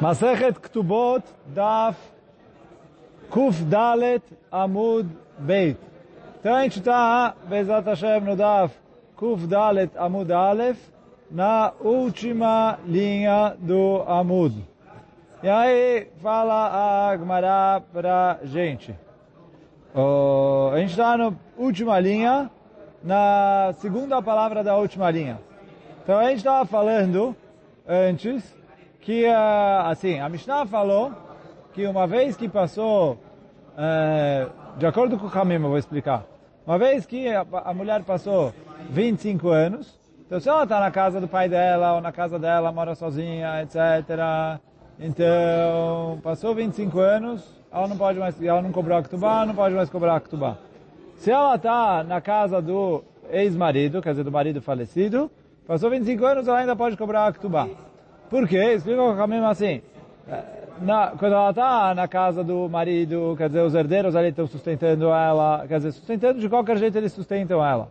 Masechet Ktubot Daf Kuf Dalet Amud Beit. Então a gente está, Bezat Hashem, no Daf Kuf Dalet Amud Aleph, na última linha do Amud. E aí fala a Gmará pra gente. Oh, a gente está na última linha, na segunda palavra da última linha. Então a gente estava falando antes que, assim, a Mishnah falou que uma vez que passou, uh, de acordo com o caminho, eu vou explicar, uma vez que a, mulher passou 25 anos, então se ela está na casa do pai dela ou na casa dela, mora sozinha, etc., então passou 25 anos, ela não pode mais, ela não cobrou a Ktubá, não pode mais cobrar a Ktubá. Se ela está na casa do ex-marido, quer dizer, do marido falecido, passou 25 anos, ela ainda pode cobrar a Ktubá. Por quê? Explica o caminho assim. Na, quando ela está na casa do marido, quer dizer, os herdeiros ali estão sustentando ela, quer dizer, sustentando de qualquer jeito eles sustentam ela.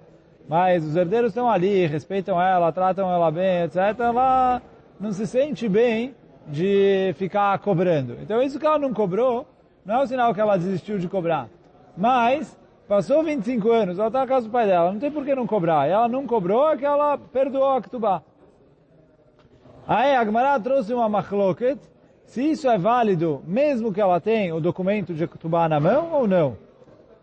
Mas os herdeiros estão ali, respeitam ela, tratam ela bem, etc. Ela não se sente bem de ficar cobrando. Então isso que ela não cobrou, não é um sinal que ela desistiu de cobrar. Mas, passou 25 anos, ela está na casa do pai dela, não tem por que não cobrar. E ela não cobrou, é que ela perdoou a Ktubá. Aí a Gemara trouxe uma machloket, se isso é válido, mesmo que ela tenha o documento de Ktubá na mão ou não.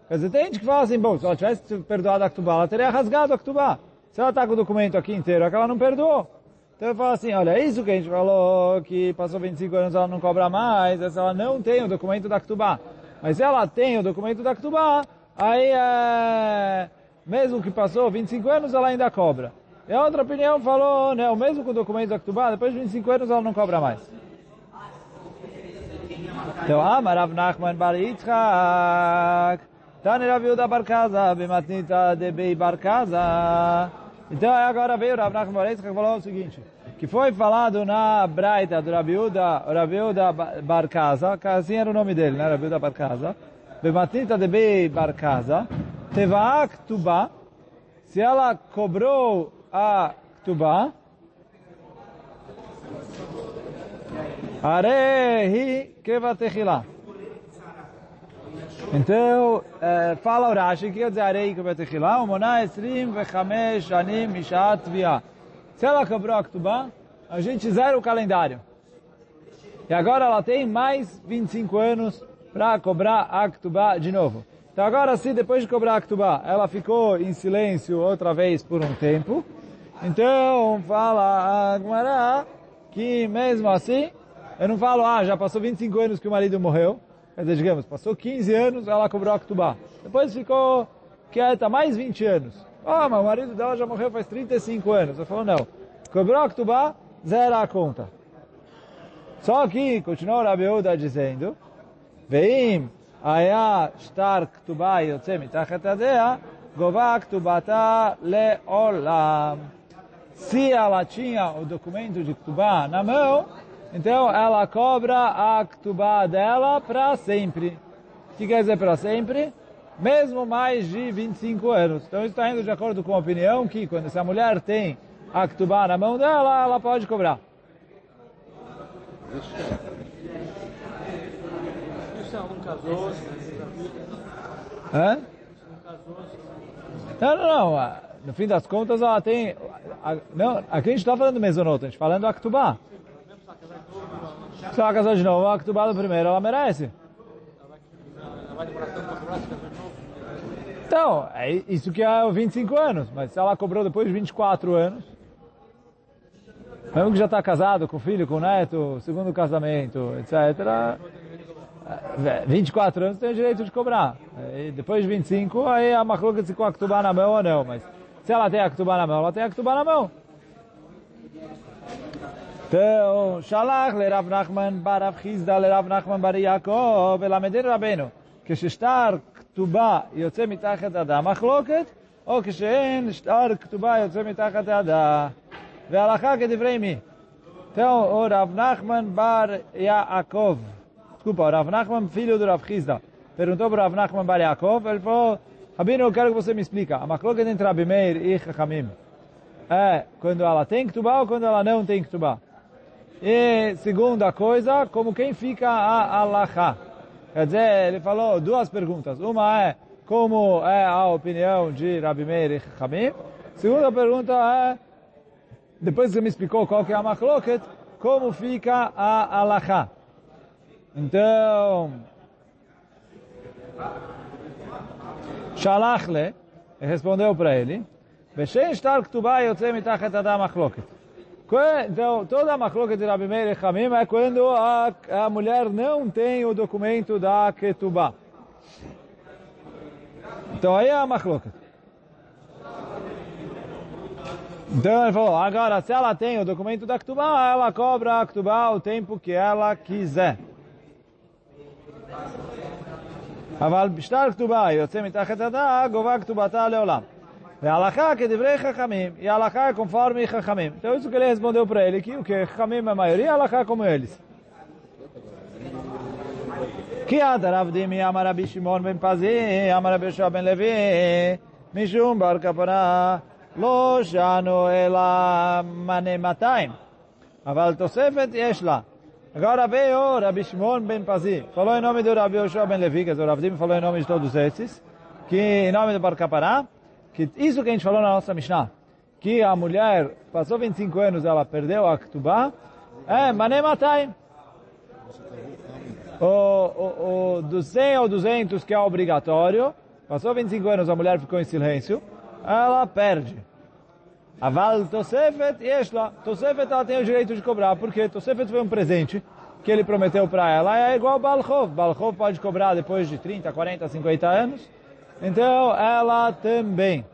Quer dizer, tem gente que fala assim, bom, se ela tivesse perdoado a Ktubá, ela teria rasgado a Ktubá. Se ela está com o documento aqui inteiro, é que ela não perdoou. Então eu falo assim, olha, é isso que a gente falou, que passou 25 anos ela não cobra mais, se ela não tem o documento da Ktubá. Mas se ela tem o documento da Ktubá, aí é... mesmo que passou 25 anos, ela ainda cobra. E a outra opinião falou, não, mesmo com o documento da Ktubá, depois de 25 anos ela não cobra mais. Então, Amarav Nachman Bar Yitzchak, Tani Rav Yehuda Bar Kaza, Bematnita de Bei Bar Kaza. Então, agora veio o Rav Nachman Bar Yitzchak e falou o seguinte, que foi falado na Braita do Rav Yehuda, Rav Yehuda Bar Kaza, que assim era o nome dele, né, Rav Yehuda Bar Kaza, Bematnita de Bei Bar Kaza, Teva Ktubá, se ela cobrou a Ktubá, Arehi kevatechilá. Então, é, fala o Rashi, que quer dizer Arehi kevatechilá? O moná esrim vechamesh anim mishat via. Se ela cobrou a Ktubá, a gente zera o calendário. E agora ela tem mais 25 anos para cobrar a Ktubá de novo. Então agora, se depois de cobrar a Ktubá, ela ficou em silêncio outra vez por um tempo, então fala a Gmará que mesmo assim, eu não falo, ah, já passou 25 anos que o marido morreu, quer dizer, digamos, passou 15 anos, ela cobrou a Ktubá. Depois ficou quieta mais 20 anos. Ah, mas o marido dela já morreu faz 35 anos. Eu falo, não. Cobrou a Ktubá, zera a conta. Só que, continua o Rabiuda dizendo, Veim היה שטר כתובה יוצא מתחת ידיה, גובה כתובתה לעולם. Se ela tinha o documento de Ktubá na mão, então ela cobra a Ktubá dela para sempre. O que quer dizer para sempre? Mesmo mais de 25 anos. Então isso está indo de acordo com a opinião que quando essa mulher tem a Ktubá na mão dela, ela pode cobrar. Hã? Não, não, não. No fim das contas, ela tem... A, não, aqui a gente está falando do mesonoto, a gente falando do. Se ela casou de novo, a Aktubá do primeiro, ela merece. Então, é isso que é 25 anos. Mas se ela cobrou depois de 24 anos, mesmo que já está casado, com filho, com neto, segundo casamento, etc., 24 anos tem o direito de cobrar. E depois de 25, aí a macluca se com a Ktubá na mão ou não. Mas se ela tem a Ktubá na mão, ela tem a Ktubá na mão. Então, Shalach le Rav Nachman bar Rav Chizda le Rav Nachman bar Yaakov ולמדין רבנו, כששטר כתובה יוצא מתחת ידה מחלוקת, או כשאין שטר כתובה יוצא מתחת ידה. והלכה כדברי מי? Então, o Rav Nachman bar Yaakov, desculpa, o Rav Nachman, filho do Rav Chizda, perguntou para o Rav Nachman bar Yaakov, ele falou, Rabino, eu quero que você me explica, a macloca entre Rabi Meir e Chachamim, é quando ela tem Ktubá ou quando ela não tem Ktubá? E segunda coisa, como quem fica a alahá. Quer dizer, ele falou duas perguntas. Uma é como é a opinião de Rabi Meir e Hamim. Segunda pergunta é, depois que me explicou qual que é a machloket, como fica a alahá. Então, Shalachle respondeu para ele, machloket. Então, toda a machloket de Rabi Meir e Hamim é quando a, a mulher não tem o documento da ketubah. Então aí é a machloket. Então ele falou, agora se ela tem o documento da Ktubá, ela cobra a Ktubá o tempo que ela quiser. אבל בשטר כתובה יוצא מתחת הדעה, גובה כתובתה לעולם. וההלכה כדברי חכמים, היא הלכה conforme חכמים. Então isso que ele respondeu para ele, que o que חכמים é a maioria, a הלכה como eles. כי עד הרב דימי אמר רבי שמעון בן פזי, אמר רבי יהושע בן לוי, משום בר כפרה לא שענו אלא מנה 200. אבל תוספת יש לה. Agora veio Rabi Shimon ben Pazi, falou em nome do Rabi Yoshua ben Levi, que o Rabi falou em nome de todos esses, que em nome do Bar Kapará, que isso que a gente falou na nossa Mishnah, que a mulher passou 25 anos, ela perdeu a Ktubá, é Mané Matai. O, o, o, dos 100 ou 200 que é obrigatório, passou 25 anos, a mulher ficou em silêncio, ela perde. Aval Tosefet Yeshla. Tosefet ela tem o direito de cobrar, porque Tosefet foi um presente que ele prometeu para ela. É igual Balchov. Balchov pode cobrar depois de 30, 40, 50 anos. Então ela também.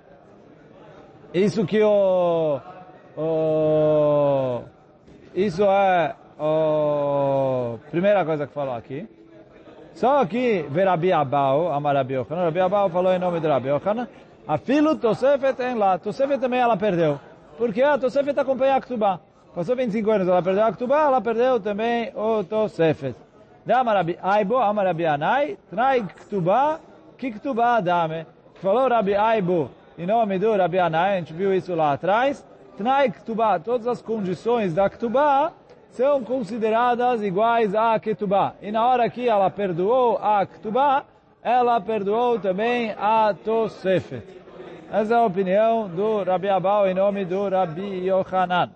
Isso que o... o isso é a primeira coisa que falou aqui. Só que Verabi Abau, Amarabi Yochanan, Rabi Abau falou em nome de Rabi Yochanan, a filo Tosefet em lá. Tosefet também ela perdeu. Porque a Tosefet acompanha a Ktubá. Passou 25 anos, ela perdeu a Ktubá, ela perdeu também o Tosefet. Da Amarabi Aibo, Amarabi Anai, trai Ktubá, que Ktubá dame. Falou Rabi Aibo em nome do Rabi Anai, a gente viu isso lá atrás. Trai Ktubá, todas as condições da Ktubá são consideradas iguais à Ketubá. E na hora que ela perdoou a Ktubá, ela perdoou também a Tosefet. Essa é a opinião do Rabi Abau em nome do Rabi Yohanan.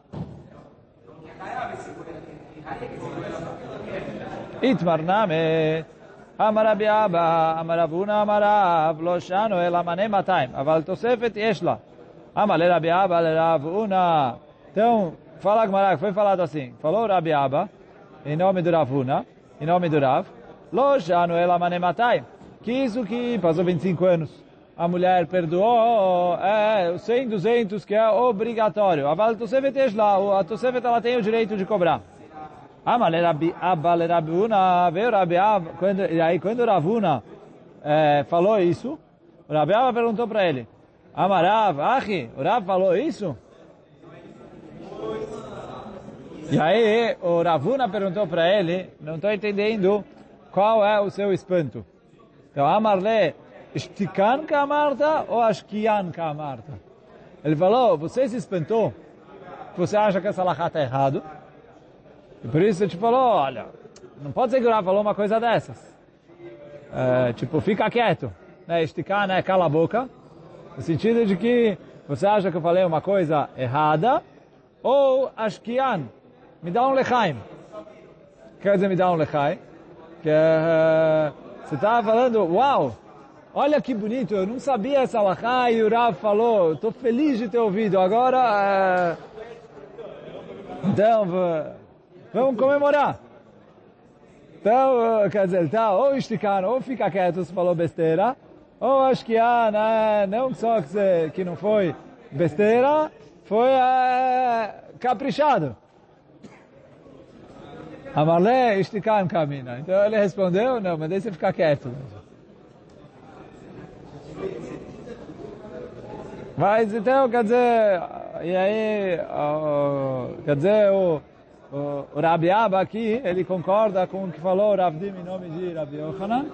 Itmar Name, אמר רבי אבא, אמר אבונה, אמר רב, לא שנו אלא מנה 200, אבל תוספת יש לה. אמר לרבי אבא, לרב אונה. Então, fala Agmará, foi falado assim, falou Rabi Abba, em nome do Ravuna, em nome do Rav, Lo shanu ela mane 200 que isso que passou 25 anos, a mulher perdoou, é, 100, 200, que é obrigatório. A Tosefet lá, a Tosefet ela tem o direito de cobrar. Amale Rabi Abba Rabuna, veio quando, e aí quando Ravuna é, falou isso, o Rabi Abba perguntou para ele, Amarav, Achi, o Rav falou isso? E aí o Ravuna perguntou para ele, não estou entendendo qual é o seu espanto. Então, Amarle, Estikan Kamarta ou Ashkian Kamarta? Ele falou, você se espantou? Você acha que essa lahá está errado? E por isso ele te falou, olha, não pode Rav falou uma coisa dessas. É, tipo, fica quieto. Né? Estikan é cala a boca. No sentido de que você acha que eu falei uma coisa errada, ou Ashkian, me dá um lechaim. Quer dizer, me dá um lechaim? Que é, você estava falando, uau, olha que bonito, eu não sabia essa alahá e o Rav falou, estou feliz de ter ouvido, agora, é... então, vamos comemorar. Então, quer dizer, tá, ou esticar, ou fica quieto se falou besteira, ou acho que ah, né, não só que, que não foi besteira, foi é, caprichado. Amarle esticar camina. Então ele respondeu, não, mas deixa ficar quieto. Mas então, quer dizer, e aí, quer dizer, o, o, o Rabi Abba aqui, ele concorda com o que falou o Rav Dim em nome de Rabi Yochanan,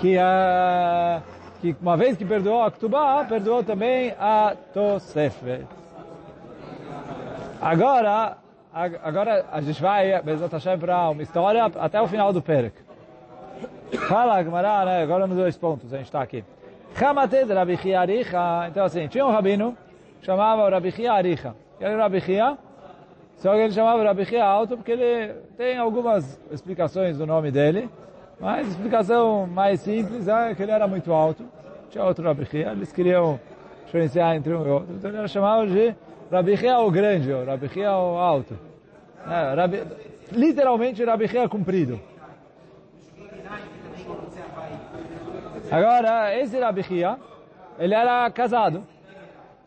que, uh, que uma vez que perdoou a Ktubá, perdoou também a Tosefet. Agora, agora a gente vai, Bezat Hashem, para uma história até o final do Perek. Fala, Gemara, né? Agora nos dois pontos, a gente está aqui. Hamate de Rabi Chia Aricha. Então assim, tinha um rabino, chamava Rabi Chia Aricha. E era Rabi Chia, só que ele chamava Rabi Chia alto porque ele tem algumas explicações do nome dele, mas explicação mais simples é que ele era muito alto. Tinha outro Rabi Chia, eles queriam diferenciar entre um e outro. Então ele chamado de Rabi Chia o grande, ou Rabi Chia o alto. É, Rabi, literalmente Rabi Chia comprido. Agora, esse Rabi ele era casado.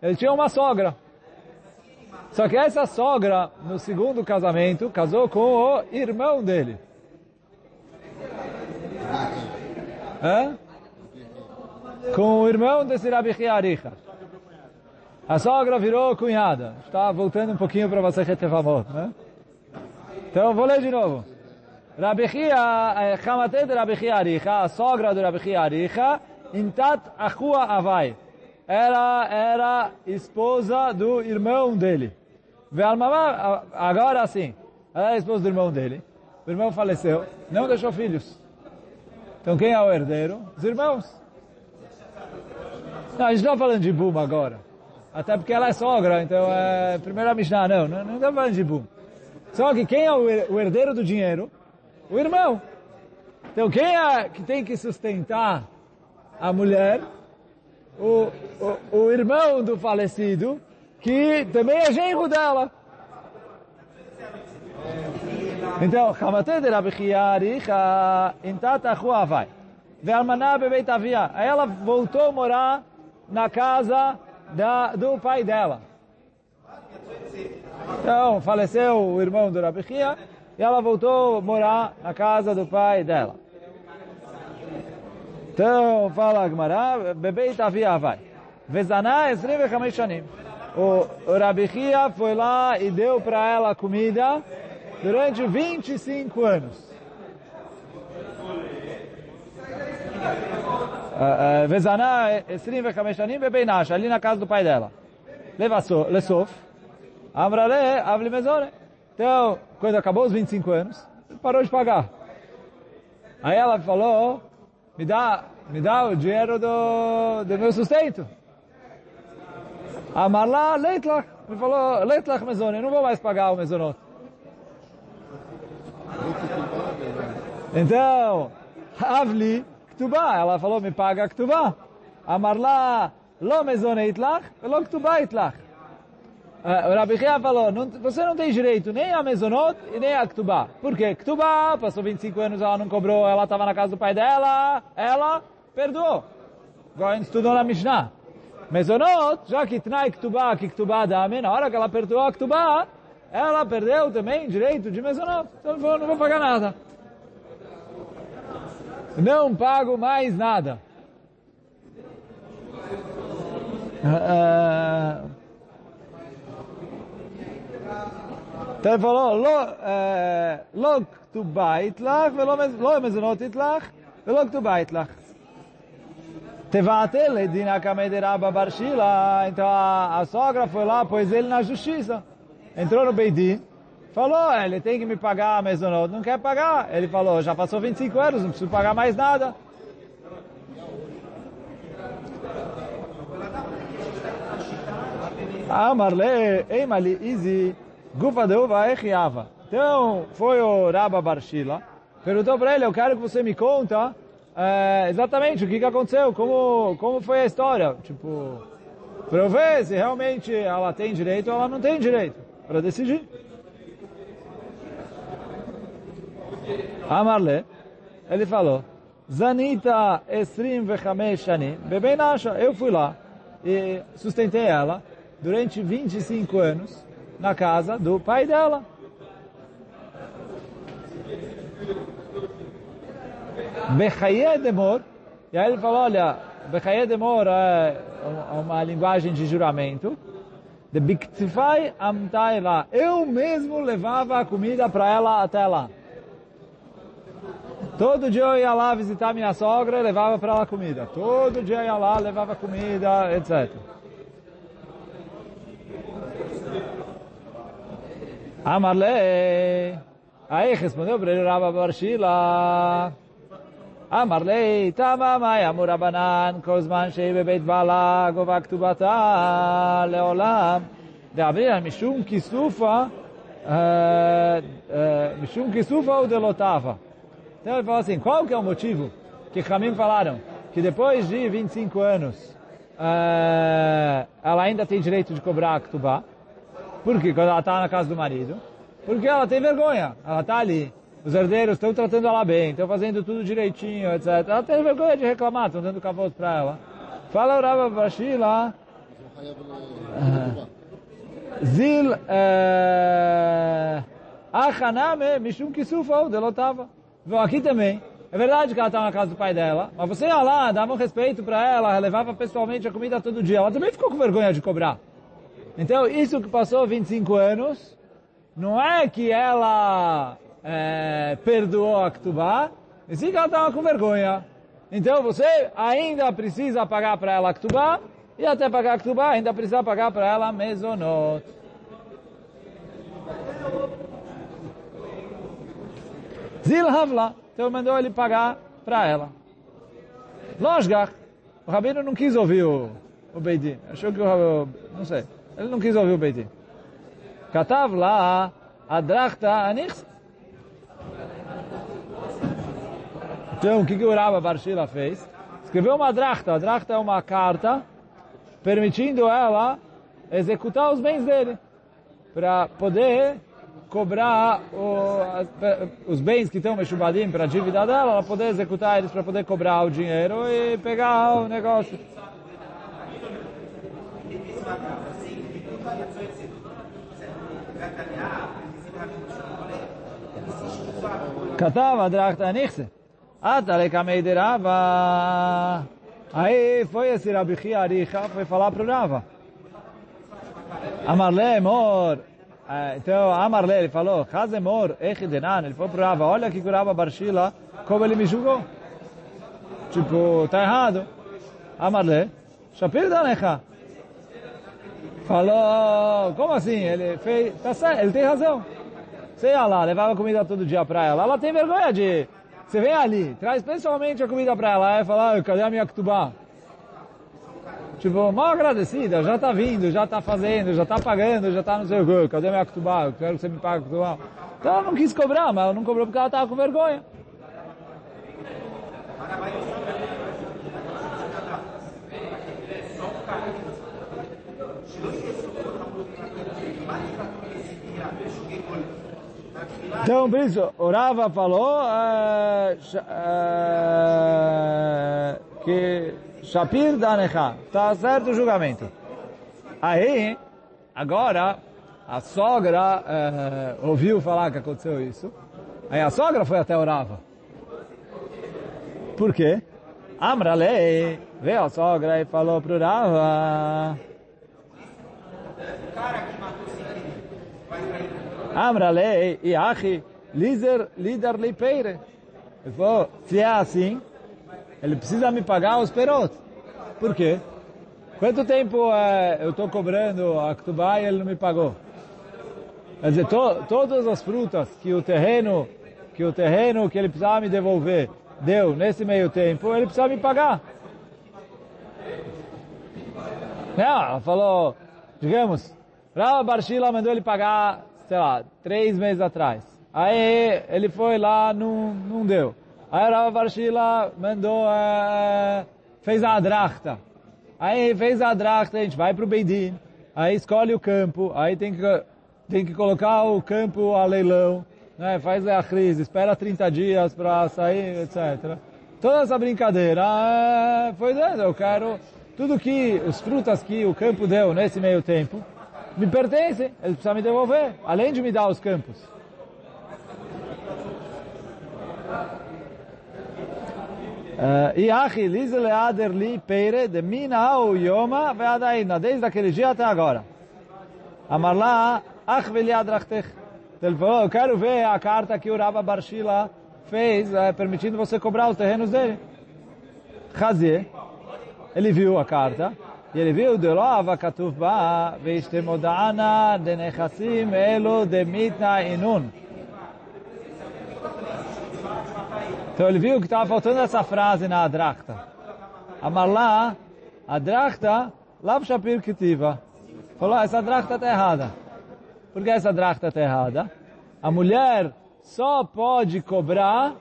Ele tinha uma sogra. Só que essa sogra, no segundo casamento, casou com o irmão dele. Hã? Com o irmão desse Rabi Aricha. A sogra virou cunhada. Está voltando um pouquinho para você Tevamot, né? Então, vou ler de novo. Rabi Chia, Hamatet Rabi Chia Aricha, a sogra do Rabi Chia Aricha, Intat Achua Avai. Ela era esposa do irmão dele. Agora sim, ela era esposa do irmão dele. O irmão faleceu, não deixou filhos. Então quem é o herdeiro? Os irmãos. Não, a gente não está falando de boom agora. Até porque ela é sogra, então é primeira Mishnah, não, não, não estamos falando de boom. Só que quem é o herdeiro do dinheiro? O irmão. Então quem é que tem que sustentar a mulher? O, o, o irmão do falecido, que também é genro dela. Então, Hamate de Rabi Chiari, Intat Achua vai. Ve'almaná bebeit avia. Aí ela voltou a morar na casa da, do pai dela. Então, faleceu o irmão do Rabi Chia, e ela voltou a morar na casa do pai dela. Então, fala Agmará, bebê Itavia vai. Vezaná esreve shanim. O Rabi Chia foi lá e deu para ela comida durante 25 anos. Vezaná esreve shanim bebê Nasha, ali na casa do pai dela. Lesof, Amrale, avli mezore. Então, quando acabou os 25 anos, parou de pagar. Aí ela falou, me dá, me dá o dinheiro do, do meu sustento. Amarla leitlach. Me falou, leitlach mezone, eu não vou mais pagar o mezonot. Então, Avli Ktubá, ela falou, me paga Ktubá. Amarla, lo mezone itlach, lo Ktubá itlach. O Rabi Chia falou, não, você não tem direito nem a Mezonot e nem a Ktubá. Por quê? Ktubá, passou 25 anos, ela não cobrou, ela estava na casa do pai dela, ela perdoou. Agora estudou na Mishnah. Mezonot, já que Tnai Ktubá, que Ktubá dame, na hora que ela perdoou a Ktubá, ela perdeu também direito de Mezonot. Então não vou, não vou pagar nada. Não pago mais nada. Uh, Então ele falou, eh, log tu baitlach, lo mezunot itlach, log tu baitlach. Tevatele dinakamediraba barshila. Então a, a sogra foi lá, pôs ele na justiça. Entrou no Beidim, falou, ah, ele tem que me pagar a mezunot. Não quer pagar. Ele falou, já passou 25 anos, não preciso pagar mais nada. Ah, Amarle, Emali, easy Gufa de. Então, foi o Rabba Barshila, perguntou para ele, eu quero que você me conta é, exatamente o que, que aconteceu, como, como foi a história. Tipo, para eu ver se realmente ela tem direito ou ela não tem direito, para decidir. Amarle, ele falou, Zanita esrim vechamesh shani, bebê nasha, eu fui lá e sustentei ela durante 25 anos na casa do pai dela. Bechaye demor, e aí ele falou, olha, Bechaye demor é uma linguagem de juramento, de Biktifai amtai lá, eu mesmo levava a comida para ela até lá. Todo dia eu ia lá visitar minha sogra e levava para ela comida. Todo dia eu ia lá, levava comida, etc. Amarlei. Aí respondeu para ele Rabba Barshila. Amarlei, tama mai amur Rabanan, כל זמן שהיא בבית בעלה גובה כתובתה לעולם. דאמרינן משום כיסופה, משום כיסופה ou delotava. Então ele fala assim, qual que é o motivo que Ramim falaram que depois de 25 anos uh, ela ainda tem direito de cobrar a Ktubá? Porque quando ela está na casa do marido? Porque ela tem vergonha. Ela está ali. Os herdeiros estão tratando ela bem, estão fazendo tudo direitinho, etc. Ela tem vergonha de reclamar, estão dando cavoto para ela. Fala o Rabba Bashila. Zil Achaname Mishum Kisufa Delotava. Aqui também. É verdade que ela estava na casa do pai dela, mas você ia lá, dava um respeito para ela, levava pessoalmente a comida todo dia. Ela também ficou com vergonha de cobrar. Então, isso que passou 25 anos, não é que ela é, perdoou a Ktubá, e sim que ela estava com vergonha. Então, você ainda precisa pagar para ela a Ktubá, e até pagar a Ktubá, ainda precisa pagar para ela Mezonot. Zil Havla. Então mandou ele pagar para ela. Lógico, o Rabino não quis ouvir o, o Beidin. Achou que o não sei. Ele não quis ouvir o Beidin. Katav lá, Adrachta Anichs. Então, o que, que o Rabba Barshila fez? Escreveu uma drachta. A drachta é uma carta permitindo ela executar os bens dele. Para poder cobrar o, os bens que estão mechubadim para a dívida dela, ela poder executar eles para poder cobrar o dinheiro e pegar o negócio. Catava drachta anichse. Ata kamei de Rava. Aí foi esse Rabi Aricha, foi falar para o Rava. Amarle, mor, então, Amarle, ele falou, Hazemor, Echidenan, ele foi pro Rava, olha que o Rava Barshila, como ele me julgou. Tipo, tá errado. Amarle, Shapir Danecha. Falou, como assim? Ele fez, tá certo, ele tem razão. Ia lá, levava comida todo dia pra ela, ela tem vergonha de... Você vem ali, traz pessoalmente a comida pra ela, aí fala, cadê a minha ktubá? Tipo, mal agradecida, já tá vindo, já tá fazendo, já tá pagando, já tá não sei o que, cadê minha ktubá? Eu quero que você me pague ktubá. Então ela não quis cobrar, mas ela não cobrou porque ela tava com vergonha. Então, por isso, o Rava falou uh, uh, que Shapir Danecha, está certo o julgamento. Aí, agora, a sogra uh, ouviu falar que aconteceu isso. Aí a sogra foi até o Rava. Por quê? Amralei veio a sogra e falou pro Rava. Amralei e Achi, lider, líder lipeire. Ele falou, se é assim, ele precisa me pagar os perot. Por quê? Quanto tempo é, eu estou cobrando a Ktubá e ele não me pagou? Quer dizer, to, todas as frutas que o terreno que o terreno que ele precisava me devolver deu nesse meio tempo, ele precisa me pagar. Não, ela falou, digamos, Rava Barshila mandou ele pagar, sei lá, três meses atrás. Aí ele foi lá, não, não deu. Aí Rava Barshila mandou, é, fez a drachta. Aí fez a drachta, a gente vai para o Beidin, aí escolhe o campo, aí tem que, tem que colocar o campo a leilão, né? faz a crise, espera 30 dias para sair, etc. Toda essa brincadeira é, foi dentro, eu quero tudo que, os frutas que o campo deu nesse meio tempo, me pertencem, ele precisa me devolver, além de me dar os campos. E achi lizele ader peire de mina o yoma veadaina, desde aquele dia até agora. Amarla ach veli adrachtech. Ele falou, eu quero ver a carta que o Rabba Barshila fez, é, permitindo você cobrar os terrenos dele. Chazie, ele viu a carta, E ele viu, Delova Katuvba, Veishtemodana, Denechassim, Elo, Demitna, Inun. Então ele viu que estava faltando essa frase na Adrachta. Amarlá, Adrachta, Lav Shapir Kitiva. Falou, essa Adrachta está errada. Por que essa Adrachta está errada? A mulher só pode cobrar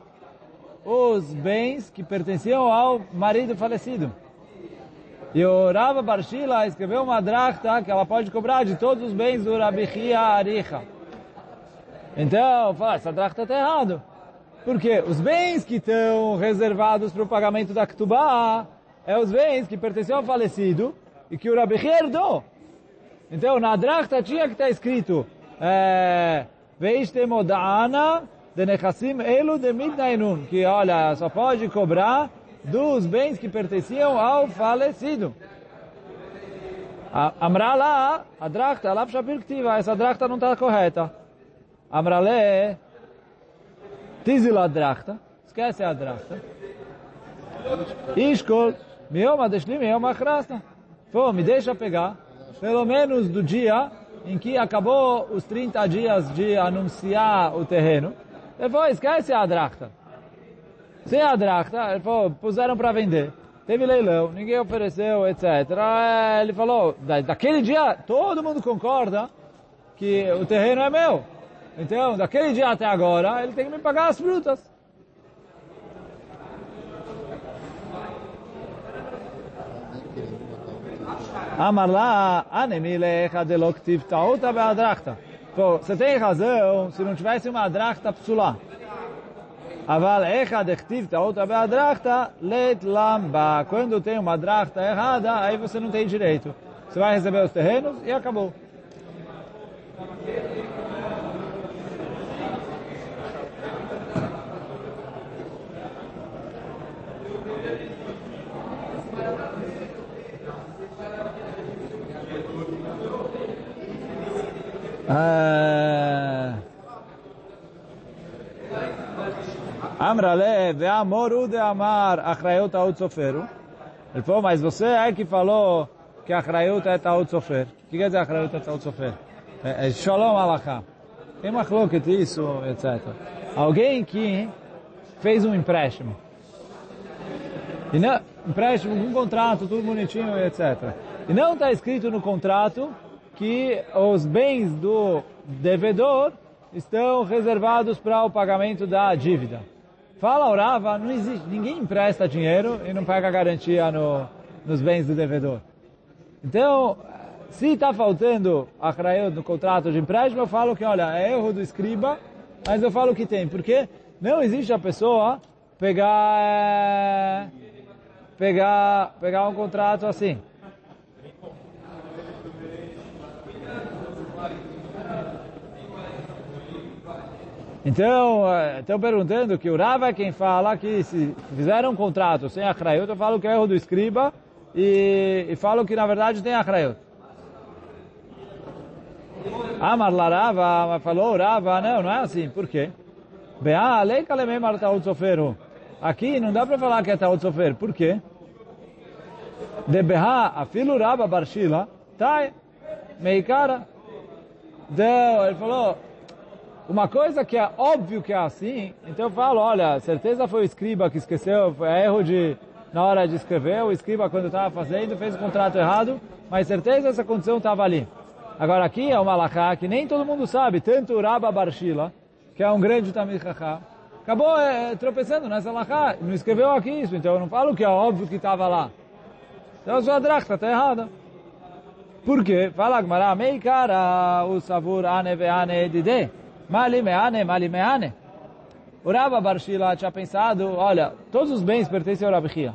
os bens que pertenciam ao marido falecido. E o Rava Barshila escreveu uma drachta que ela pode cobrar de todos os bens do Rabichia Aricha. Então, fala, essa drachta está errado. Porque os bens que estão reservados para o pagamento da Ktubá é os bens que pertenciam ao falecido e que o Rabichia herdou. Então, na drachta tinha que estar escrito é, de Nechassim Elu de Midnainun, que olha, só pode cobrar dos bens que pertenciam ao falecido. Amrala, a drachta, lá Ktiva, essa drachta não está correta. Amrale, tizila drachta, esquece a drachta. Ishkol, mioma deshlim, mioma achrasta. Pô, me deixa pegar, pelo menos do dia em que acabou os 30 dias de anunciar o terreno. Depois, esquece a drachta. Sem a drachta, ele falou, puseram para vender. Teve leilão, ninguém ofereceu, etc. Ele falou, daquele dia, todo mundo concorda que o terreno é meu. Então, daquele dia até agora, ele tem que me pagar as frutas. Amar lá, anemilecha deloktiv ta'uta be'adrachta. Você tem razão, se não tivesse uma adrachta psulá. Aval echad echtiv outra be'adrachta let lamba. Quando tem uma drachta errada, aí você não tem direito. Você vai receber os terrenos e acabou. Amrale ve'amoru de amar achrayot taut soferu. Ele falou, mas você é que falou que achrayot é taut sofer. O que quer dizer achrayot é taut sofer? É, é shalom alachá. Tem uma cloquet isso, etc. Alguém que fez um empréstimo. E não, empréstimo um contrato, tudo bonitinho, etc. E não está escrito no contrato que os bens do devedor estão reservados para o pagamento da dívida. Fala Urava, não existe, ninguém empresta dinheiro e não paga garantia no, nos bens do devedor. Então, se está faltando a no contrato de empréstimo, eu falo que, olha, é erro do escriba, mas eu falo que tem. Porque não existe a pessoa pegar, é, pegar, pegar um contrato assim. Então, estão eh, perguntando que o Rava é quem fala que se fizeram um contrato sem achrayut, eu falo que é erro do escriba e, e falo que na verdade tem achrayut. Amar la Rava, falou Rava, não, não é assim, por quê? Be'a lei kalemei mar ta'ud soferu. Aqui não dá para falar que é ta'ud sofer, por quê? De Be'a, afilo Rava barshila, tai, meikara. Deu, ele falou, uma coisa que é óbvio que é assim, então eu falo, olha, certeza foi o escriba que esqueceu, foi erro de, na hora de escrever, o escriba quando estava fazendo fez o contrato errado, mas certeza essa condição estava ali. Agora aqui é uma alahá que nem todo mundo sabe, tanto o Barshila, que é um grande Tamil Chachá, acabou é, tropeçando nessa alahá, não escreveu aqui isso, então eu não falo que é óbvio que estava lá. Então a sua drachta está errada. Por quê? Fala Gmará, mei cara, o savur ane ve ane dide. Mali meane, mali meane. O Rabba Barshila tinha pensado, olha, todos os bens pertencem ao Rabihia.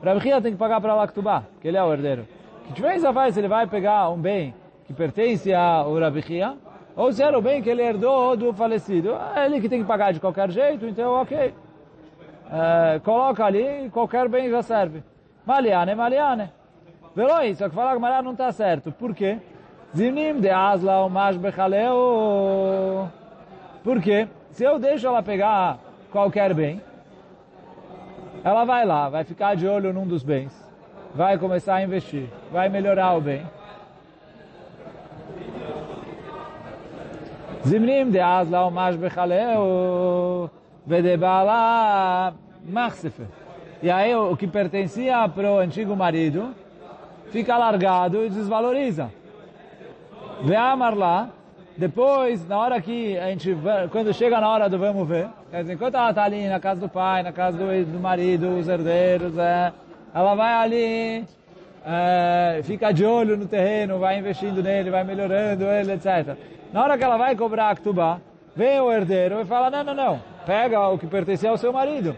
O Rabihia tem que pagar para Laktubá, que ele é o herdeiro. Que diferença faz se ele vai pegar um bem que pertence ao Rabihia, ou se era o bem que ele herdou do falecido. É ele que tem que pagar de qualquer jeito, então ok. É, coloca ali, qualquer bem já serve. Maliane, maliane. Veloi, só que falar que Mará não está certo. Por quê? Zinim de Asla o Mash Bechaleo. Por quê? Se eu deixo ela pegar qualquer bem, ela vai lá, vai ficar de olho num dos bens. vai começar a investir, vai melhorar o bem. Zimnim de azla o mash bechaleu vede bala machsefe. E aí o que pertencia para o antigo marido fica largado e desvaloriza. Veamar lá, depois, na hora que a gente, quando chega na hora do vamos ver, quer dizer, enquanto ela está ali na casa do pai, na casa do, do marido, os herdeiros, é, ela vai ali, é, fica de olho no terreno, vai investindo nele, vai melhorando ele, etc. Na hora que ela vai cobrar a Ktubá, vem o herdeiro e fala, não, não, não, pega o que pertencia ao seu marido.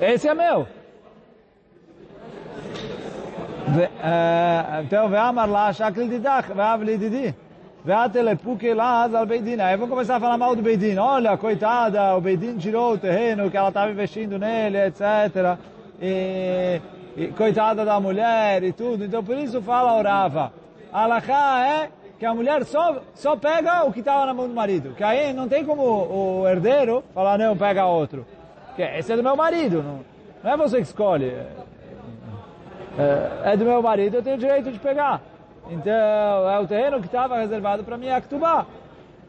Esse é meu. Então, ve'amar lá, shakil didach, ve'av lididi. Ve'atele puke lá, azal beidin. Aí vão começar a falar mal do beidin. Olha, coitada, o beidin tirou o terreno que ela estava investindo nele, etc. E, e, coitada da mulher e tudo. Então, por isso fala orava. Alahá é que a mulher só, só pega o que estava na mão do marido. Que aí não tem como o, o herdeiro falar, não, pega outro. Que esse é do meu marido, não, não é você que escolhe é, é do meu marido, eu tenho direito de pegar. Então, é o terreno que estava reservado para mim, Aktubá.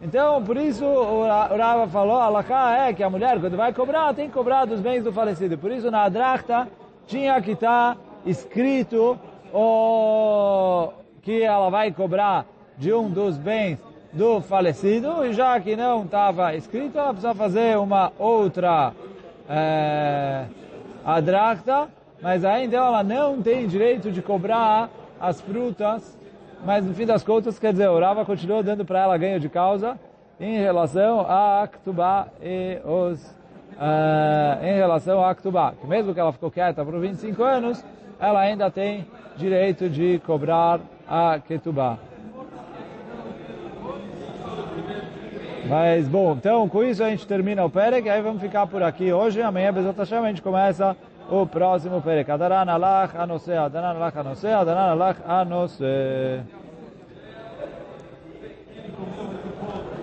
Então, por isso, o Rava falou, Alaká é que a mulher, quando vai cobrar, tem que cobrar dos bens do falecido. Por isso, na Adrachta, tinha que estar tá escrito o, que ela vai cobrar de um dos bens do falecido, e já que não estava escrito, ela precisa fazer uma outra é, Adrachta, mas ainda ela não tem direito de cobrar as frutas, mas no fim das contas, quer dizer, o Rava continuou dando para ela ganho de causa em relação a Aktubá e os uh, em relação a Aktubá, que mesmo que ela ficou quieta por 25 anos, ela ainda tem direito de cobrar a Ketubá. Mas bom, então com isso a gente termina o Perek, aí vamos ficar por aqui hoje, amanhã Bezat a gente começa o próximo Perek. Adaran alach anose, adaran alach anose, adaran alach anose.